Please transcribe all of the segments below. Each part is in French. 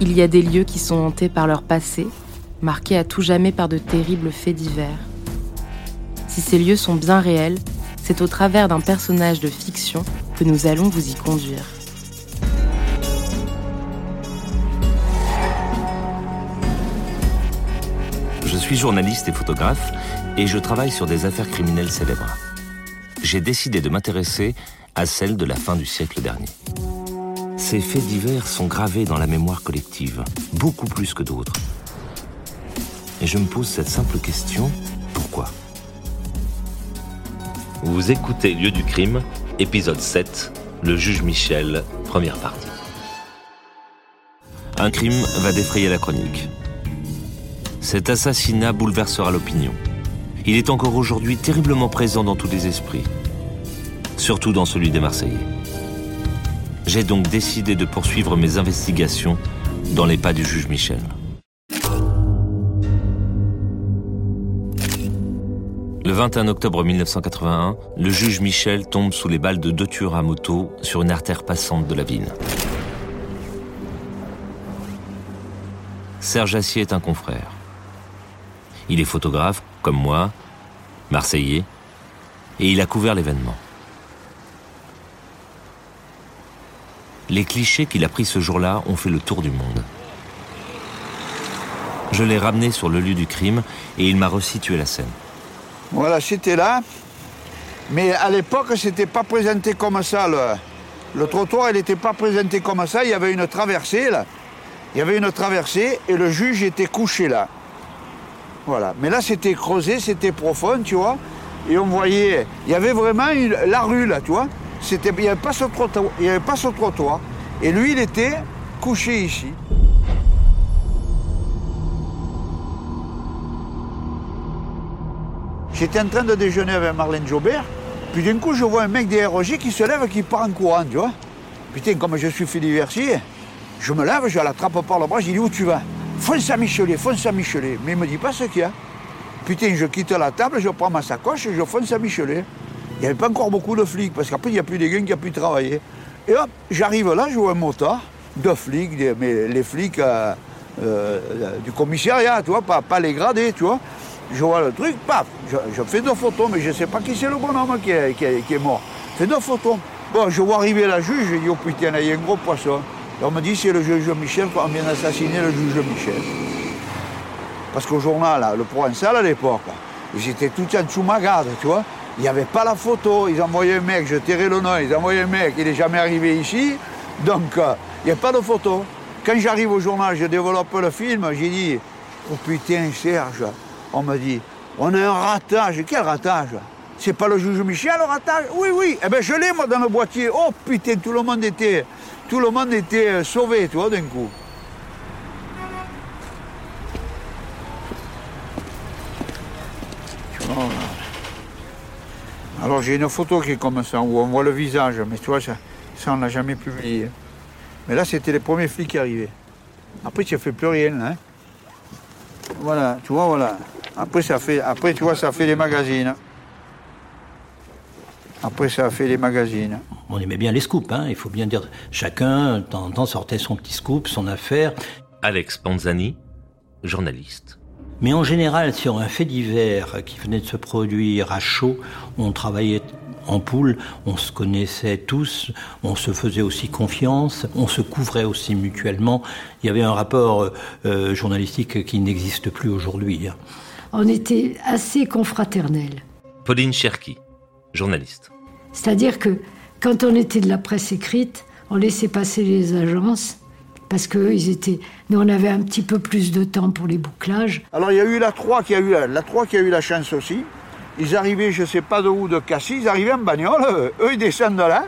Il y a des lieux qui sont hantés par leur passé, marqués à tout jamais par de terribles faits divers. Si ces lieux sont bien réels, c'est au travers d'un personnage de fiction que nous allons vous y conduire. Je suis journaliste et photographe et je travaille sur des affaires criminelles célèbres. J'ai décidé de m'intéresser à celles de la fin du siècle dernier. Ces faits divers sont gravés dans la mémoire collective, beaucoup plus que d'autres. Et je me pose cette simple question, pourquoi? Vous écoutez Lieu du crime, épisode 7, le juge Michel, première partie. Un crime va défrayer la chronique. Cet assassinat bouleversera l'opinion. Il est encore aujourd'hui terriblement présent dans tous les esprits, surtout dans celui des Marseillais. J'ai donc décidé de poursuivre mes investigations dans les pas du juge Michel. Le 21 octobre 1981, le juge Michel tombe sous les balles de deux tueurs à moto sur une artère passante de la ville. Serge Assier est un confrère. Il est photographe, comme moi, marseillais, et il a couvert l'événement. Les clichés qu'il a pris ce jour-là ont fait le tour du monde. Je l'ai ramené sur le lieu du crime et il m'a resitué la scène. Voilà, c'était là. Mais à l'époque, c'était pas présenté comme ça. Le, trottoir, il n'était pas présenté comme ça. Il y avait une traversée, là. Il y avait une traversée et le juge était couché là. Voilà. Mais là, c'était creusé, c'était profond, tu vois. Et on voyait, il y avait vraiment la rue, là, tu vois. C'était, il n'y avait, pas ce trottoir- y avait pas ce trottoir. Et lui, il était couché ici. J'étais en train de déjeuner avec Marlène Jobert, puis d'un coup, je vois un mec des ROG qui se lève et qui part en courant, tu vois. Putain, comme je suis fait diversier, je me lève, je l'attrape par le bras, je dis où tu vas? Fonce à Michelet, fonce à Michelet. Mais il me dit pas ce qu'il y a. Putain, je quitte la table, je prends ma sacoche et je fonce à Michelet. Il n'y avait pas encore beaucoup de flics, parce qu'après, il n'y a plus des gars qui ont pu travailler. Et hop, j'arrive là, je vois un motard, deux flics, mais les flics euh, euh, du commissariat, tu vois, pas, pas les gradés, tu vois. Je vois le truc, paf, je, fais deux photos, mais je ne sais pas qui c'est le bonhomme qui est, qui est- mort. Je fais deux photos. Bon, je vois arriver la juge, je dis, oh putain, il y a un gros poisson. Et on me dit, c'est le juge Michel, on vient d'assassiner le juge Michel. Parce qu'au journal, le Provençal à l'époque, ils étaient tous en dessous ma garde, tu vois. Il n'y avait pas la photo, ils envoyaient un mec, je tairai le nom, ils envoyaient un mec, il n'est jamais arrivé ici, donc euh, il n'y a pas de photo. Quand j'arrive au journal, je développe le film, j'ai dit, oh putain Serge, on me dit, on a un ratage, quel ratage? C'est pas le juge Michel le ratage? Oui, oui, eh ben je l'ai moi dans le boîtier, oh putain, tout le monde était, tout le monde était euh, sauvé, tu vois, d'un coup. Tu vois, là. Alors j'ai une photo qui est comme ça, où on voit le visage, mais tu vois, ça, ça on l'a jamais publié. Mais là, c'était les premiers flics qui arrivaient. Après, tu ne fais plus rien, hein. Voilà, tu vois, voilà. Après, ça fait, après, tu vois, ça fait les magazines. Après, ça a fait les magazines. On aimait bien les scoops, hein, il faut bien dire. Chacun, de temps en temps, sortait son petit scoop, son affaire. Alex Panzani, journaliste. Mais en général, sur un fait divers qui venait de se produire à chaud, on travaillait en poule, on se connaissait tous, on se faisait aussi confiance, on se couvrait aussi mutuellement. Il y avait un rapport euh, journalistique qui n'existe plus aujourd'hui. hein. On était assez confraternels. Pauline Cherki, journaliste. C'est-à-dire que quand on était de la presse écrite, on laissait passer les agences parce que ils étaient. Nous, on avait un petit peu plus de temps pour les bouclages. Alors, il y a eu la 3 qui a eu la, la 3 qui a eu la chance aussi. Ils arrivaient, je ne sais pas de où, de Cassis, ils arrivaient en bagnole, eux, ils descendent de là,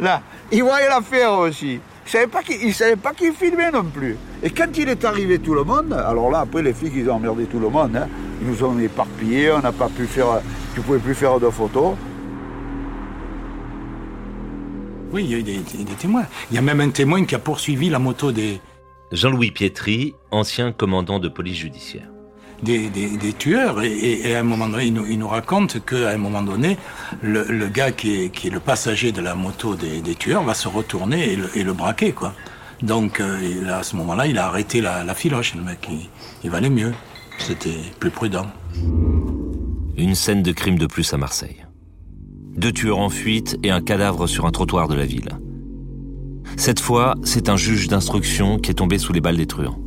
là. Ils voyaient l'affaire aussi. Ils ne savaient savaient pas qui filmait non plus. Et quand il est arrivé tout le monde, alors là, après, les flics, ils ont emmerdé tout le monde. hein. Ils nous ont éparpillés, on n'a pas pu faire, tu ne pouvais plus faire de photos. Oui, il y a eu des, des- des témoins. Il y a même un témoin qui a poursuivi la moto des, Jean-Louis Pietri, ancien commandant de police judiciaire. des, des- des tueurs. Et, à un moment donné, il nous, il nous raconte qu'à un moment donné, le, le gars qui est, qui est le passager de la moto des, des tueurs va se retourner et le, et le braquer, quoi. Donc euh, à ce moment-là, il a arrêté la, la filoche. Le mec, il, valait mieux. C'était plus prudent. Une scène de crime de plus à Marseille. Deux tueurs en fuite et un cadavre sur un trottoir de la ville. Cette fois, c'est un juge d'instruction qui est tombé sous les balles des truands.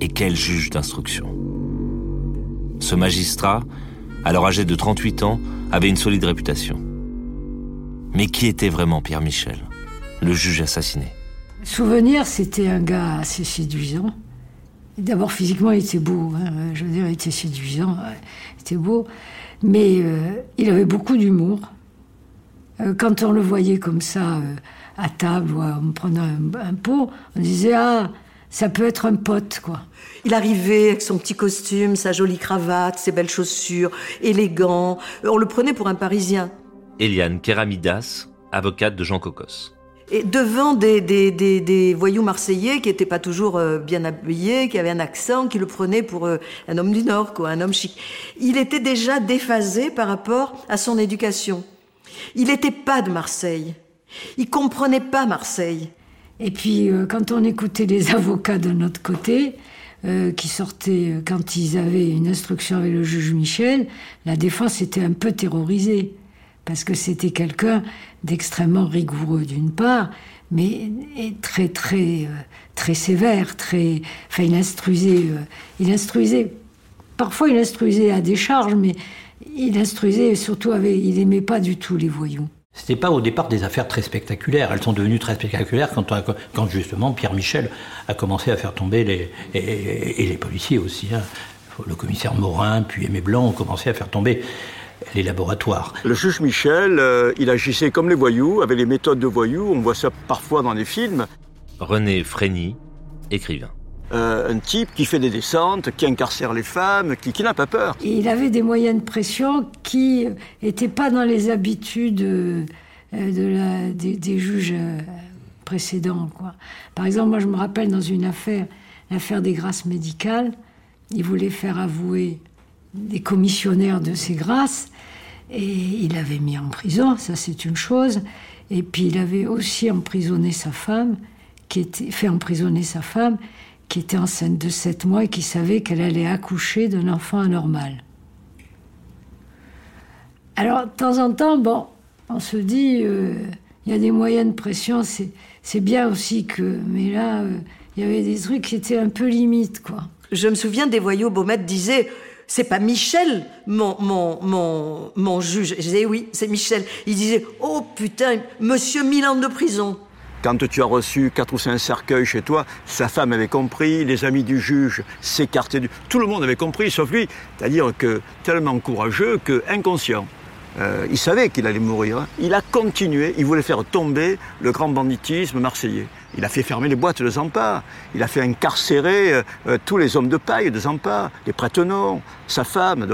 Et quel juge d'instruction? Ce magistrat, alors âgé de 38 ans, avait une solide réputation. Mais qui était vraiment Pierre Michel, le juge assassiné? Souvenir, c'était un gars assez séduisant. D'abord, physiquement, il était beau. Hein. Je veux dire, il était séduisant, il était beau. Mais euh, il avait beaucoup d'humour. Euh, quand on le voyait comme ça, euh, à table ou en prenant un, un, pot, on disait Ah, ça peut être un pote, quoi. Il arrivait avec son petit costume, sa jolie cravate, ses belles chaussures, élégant. On le prenait pour un Parisien. Eliane Keramidas, avocate de Jean Cocos. Et devant des, des, des, voyous marseillais qui n'étaient pas toujours euh, bien habillés, qui avaient un accent, qui le prenaient pour euh, un homme du Nord, quoi, un homme chic. Il était déjà déphasé par rapport à son éducation. Il n'était pas de Marseille. Il comprenait pas Marseille. Et puis, euh, quand on écoutait les avocats de notre côté, qui sortaient quand ils avaient une instruction avec le juge Michel, la défense était un peu terrorisée parce que c'était quelqu'un d'extrêmement rigoureux d'une part, mais très très euh, très sévère, très. Enfin, il instruisait, euh, il instruisait. Parfois, il instruisait à des charges, mais il instruisait surtout avec. Il aimait pas du tout les voyous. C'était pas au départ des affaires très spectaculaires. Elles sont devenues très spectaculaires quand, quand justement Pierre Michel a commencé à faire tomber les et, les policiers aussi. Hein. Le commissaire Morin, puis Aimé Blanc ont commencé à faire tomber les laboratoires. Le juge Michel, euh, il agissait comme les voyous, avec les méthodes de voyous, on voit ça parfois dans les films. René Frény, écrivain. Euh, un type qui fait des descentes, qui incarcère les femmes, qui, n'a pas peur. il avait des moyens de pression qui n'étaient pas dans les habitudes euh, de la, des, juges précédents. Quoi. Par exemple, moi je me rappelle dans une affaire, l'affaire des grâces médicales, il voulait faire avouer des commissionnaires de ces grâces et il l'avait mis en prison, ça c'est une chose. Et puis il avait aussi emprisonné sa femme, qui était fait emprisonner sa femme, qui était enceinte de 7 mois et qui savait qu'elle allait accoucher d'un enfant anormal. Alors de temps en temps, bon, on se dit, euh, il y a des moyens de pression, c'est bien aussi que. Mais là, euh, il y avait des trucs qui étaient un peu limites, quoi. Je me souviens des voyous, Baumette disait c'est pas Michel, mon, juge. Je disais, oui, c'est Michel. Il disait, oh putain, monsieur Milan de prison. Quand tu as reçu quatre ou cinq cercueils chez toi, sa femme avait compris, les amis du juge s'écartaient du... Tout le monde avait compris, sauf lui. C'est-à-dire que tellement courageux que inconscient. Euh, il savait qu'il allait mourir. Il a continué, il voulait faire tomber le grand banditisme marseillais. Il a fait fermer les boîtes de Zampa. Il a fait incarcérer euh, euh, tous les hommes de paille de Zampa, les prêtres sa femme.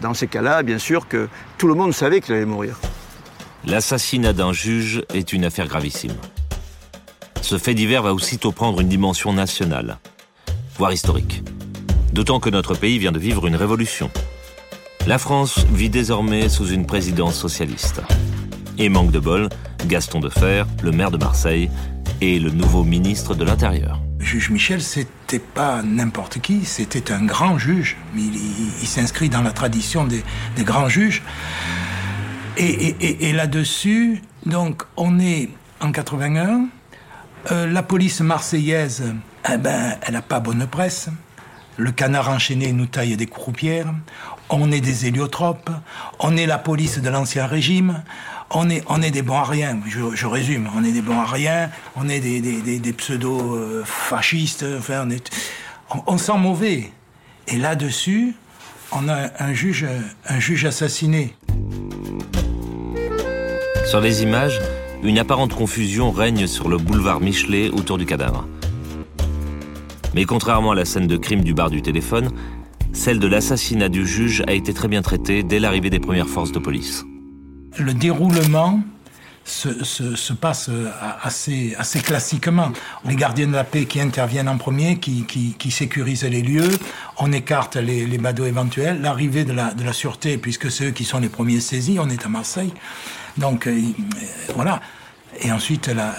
Dans ces cas-là, bien sûr que tout le monde savait qu'il allait mourir. L'assassinat d'un juge est une affaire gravissime. Ce fait divers va aussitôt prendre une dimension nationale, voire historique. D'autant que notre pays vient de vivre une révolution. La France vit désormais sous une présidence socialiste. Et manque de bol, Gaston Defer, le maire de Marseille, et le nouveau ministre de l'Intérieur. Juge Michel, c'était pas n'importe qui, c'était un grand juge. Il, s'inscrit dans la tradition des, grands juges. Et, là-dessus, donc, on est en 81. Euh, la police marseillaise, eh ben, elle n'a pas bonne presse. Le canard enchaîné nous taille des croupières. On est des héliotropes. On est la police de l'Ancien Régime on est, des bons à je, résume, on est des bons à on est des, pseudo-fascistes, enfin, on, est, on, sent mauvais. Et là-dessus, on a un juge, un juge assassiné. Sur les images, une apparente confusion règne sur le boulevard Michelet autour du cadavre. Mais contrairement à la scène de crime du bar du téléphone, celle de l'assassinat du juge a été très bien traitée dès l'arrivée des premières forces de police le déroulement se, passe assez, assez classiquement. Les gardiens de la paix qui interviennent en premier, qui, qui, sécurisent les lieux, on écarte les, badauds éventuels, l'arrivée de la, de la sûreté, puisque c'est eux qui sont les premiers saisis, on est à Marseille. Donc euh, voilà. et ensuite la,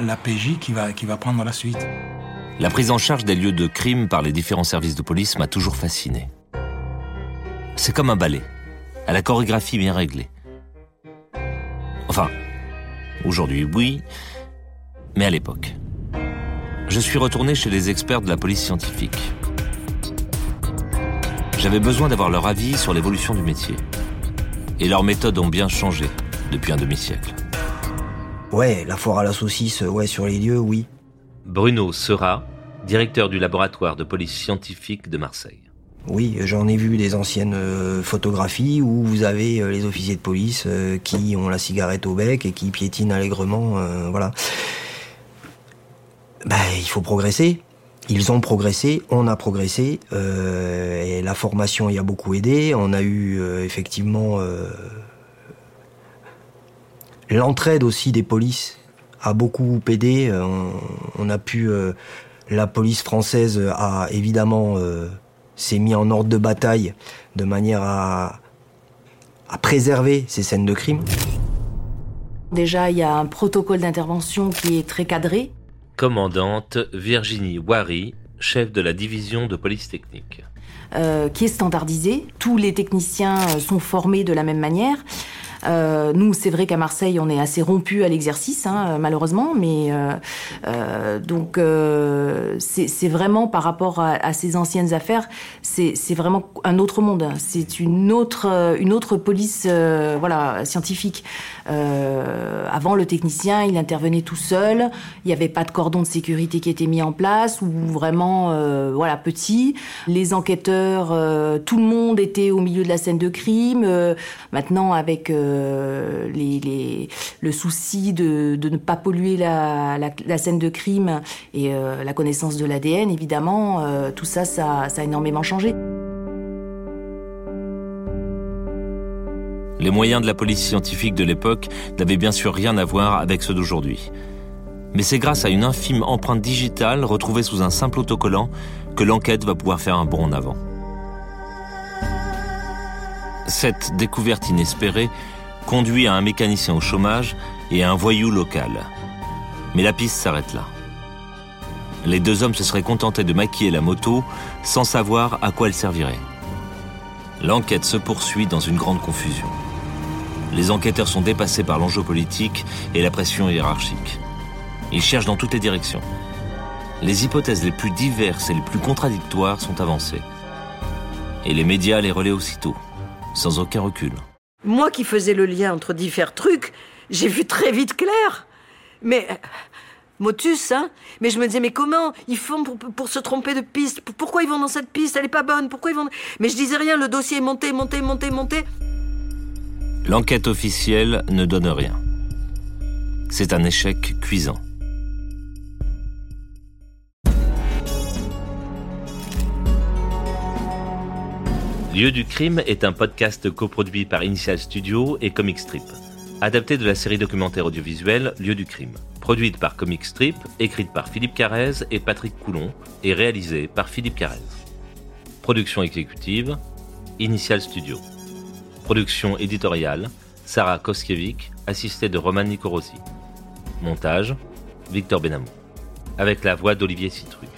la, PJ qui va, qui va prendre la suite. La prise en charge des lieux de crime par les différents services de police m'a toujours fasciné. C'est comme un ballet, à la chorégraphie bien réglée. Enfin, aujourd'hui oui, mais à l'époque. Je suis retourné chez les experts de la police scientifique. J'avais besoin d'avoir leur avis sur l'évolution du métier. Et leurs méthodes ont bien changé depuis un demi-siècle. Ouais, la foire à la saucisse, ouais, sur les lieux, oui. Bruno Sera, directeur du laboratoire de police scientifique de Marseille. Oui, j'en ai vu des anciennes euh, photographies où vous avez euh, les officiers de police euh, qui ont la cigarette au bec et qui piétinent allègrement, voilà. Ben, il faut progresser. Ils ont progressé, on a progressé, et la formation y a beaucoup aidé. On a eu effectivement l'entraide aussi des polices a beaucoup aidé. On, a pu, la police française a évidemment s'est mis en ordre de bataille de manière à, préserver ces scènes de crime. Déjà, il y a un protocole d'intervention qui est très cadré. Commandante Virginie Wary, chef de la division de police technique. Euh, qui est standardisé. Tous les techniciens euh, sont formés de la même manière. Euh, nous, c'est vrai qu'à Marseille, on est assez rompu à l'exercice, hein, malheureusement, mais euh, euh, donc c'est vraiment par rapport à, ces anciennes affaires, c'est vraiment un autre monde. C'est une autre une autre police, voilà, scientifique. avant, le technicien, il intervenait tout seul. Il n'y avait pas de cordon de sécurité qui était mis en place ou vraiment, voilà, petit. Les enquêteurs, tout le monde était au milieu de la scène de crime. maintenant, avec euh, le souci de, ne pas polluer la, scène de crime et euh, la connaissance de l'ADN, évidemment, euh, tout ça, ça a énormément changé. Les moyens de la police scientifique de l'époque n'avaient bien sûr rien à voir avec ceux d'aujourd'hui. Mais c'est grâce à une infime empreinte digitale retrouvée sous un simple autocollant que l'enquête va pouvoir faire un bond en avant. Cette découverte inespérée conduit à un mécanicien au chômage et à un voyou local. Mais la piste s'arrête là. Les deux hommes se seraient contentés de maquiller la moto sans savoir à quoi elle servirait. L'enquête se poursuit dans une grande confusion. Les enquêteurs sont dépassés par l'enjeu politique et la pression hiérarchique. Ils cherchent dans toutes les directions. Les hypothèses les plus diverses et les plus contradictoires sont avancées. Et les médias les relaient aussitôt, sans aucun recul. Moi qui faisais le lien entre différents trucs, j'ai vu très vite clair. Mais motus, hein Mais je me disais, mais comment ils font pour, se tromper de piste? Pourquoi ils vont dans cette piste? Elle est pas bonne. Pourquoi ils vont Mais je disais rien. Le dossier est monté, monté, monté, monté. L'enquête officielle ne donne rien. C'est un échec cuisant. Lieu du crime est un podcast coproduit par Initial Studio et Comic Strip, adapté de la série documentaire audiovisuelle Lieu du crime, produite par Comic Strip, écrite par Philippe Carrez et Patrick Coulon et réalisée par Philippe Carrez. Production exécutive Initial Studio. Production éditoriale Sarah Koskiewicz, assistée de Roman Nicorosi. Montage Victor Benamou. Avec la voix d'Olivier Citru.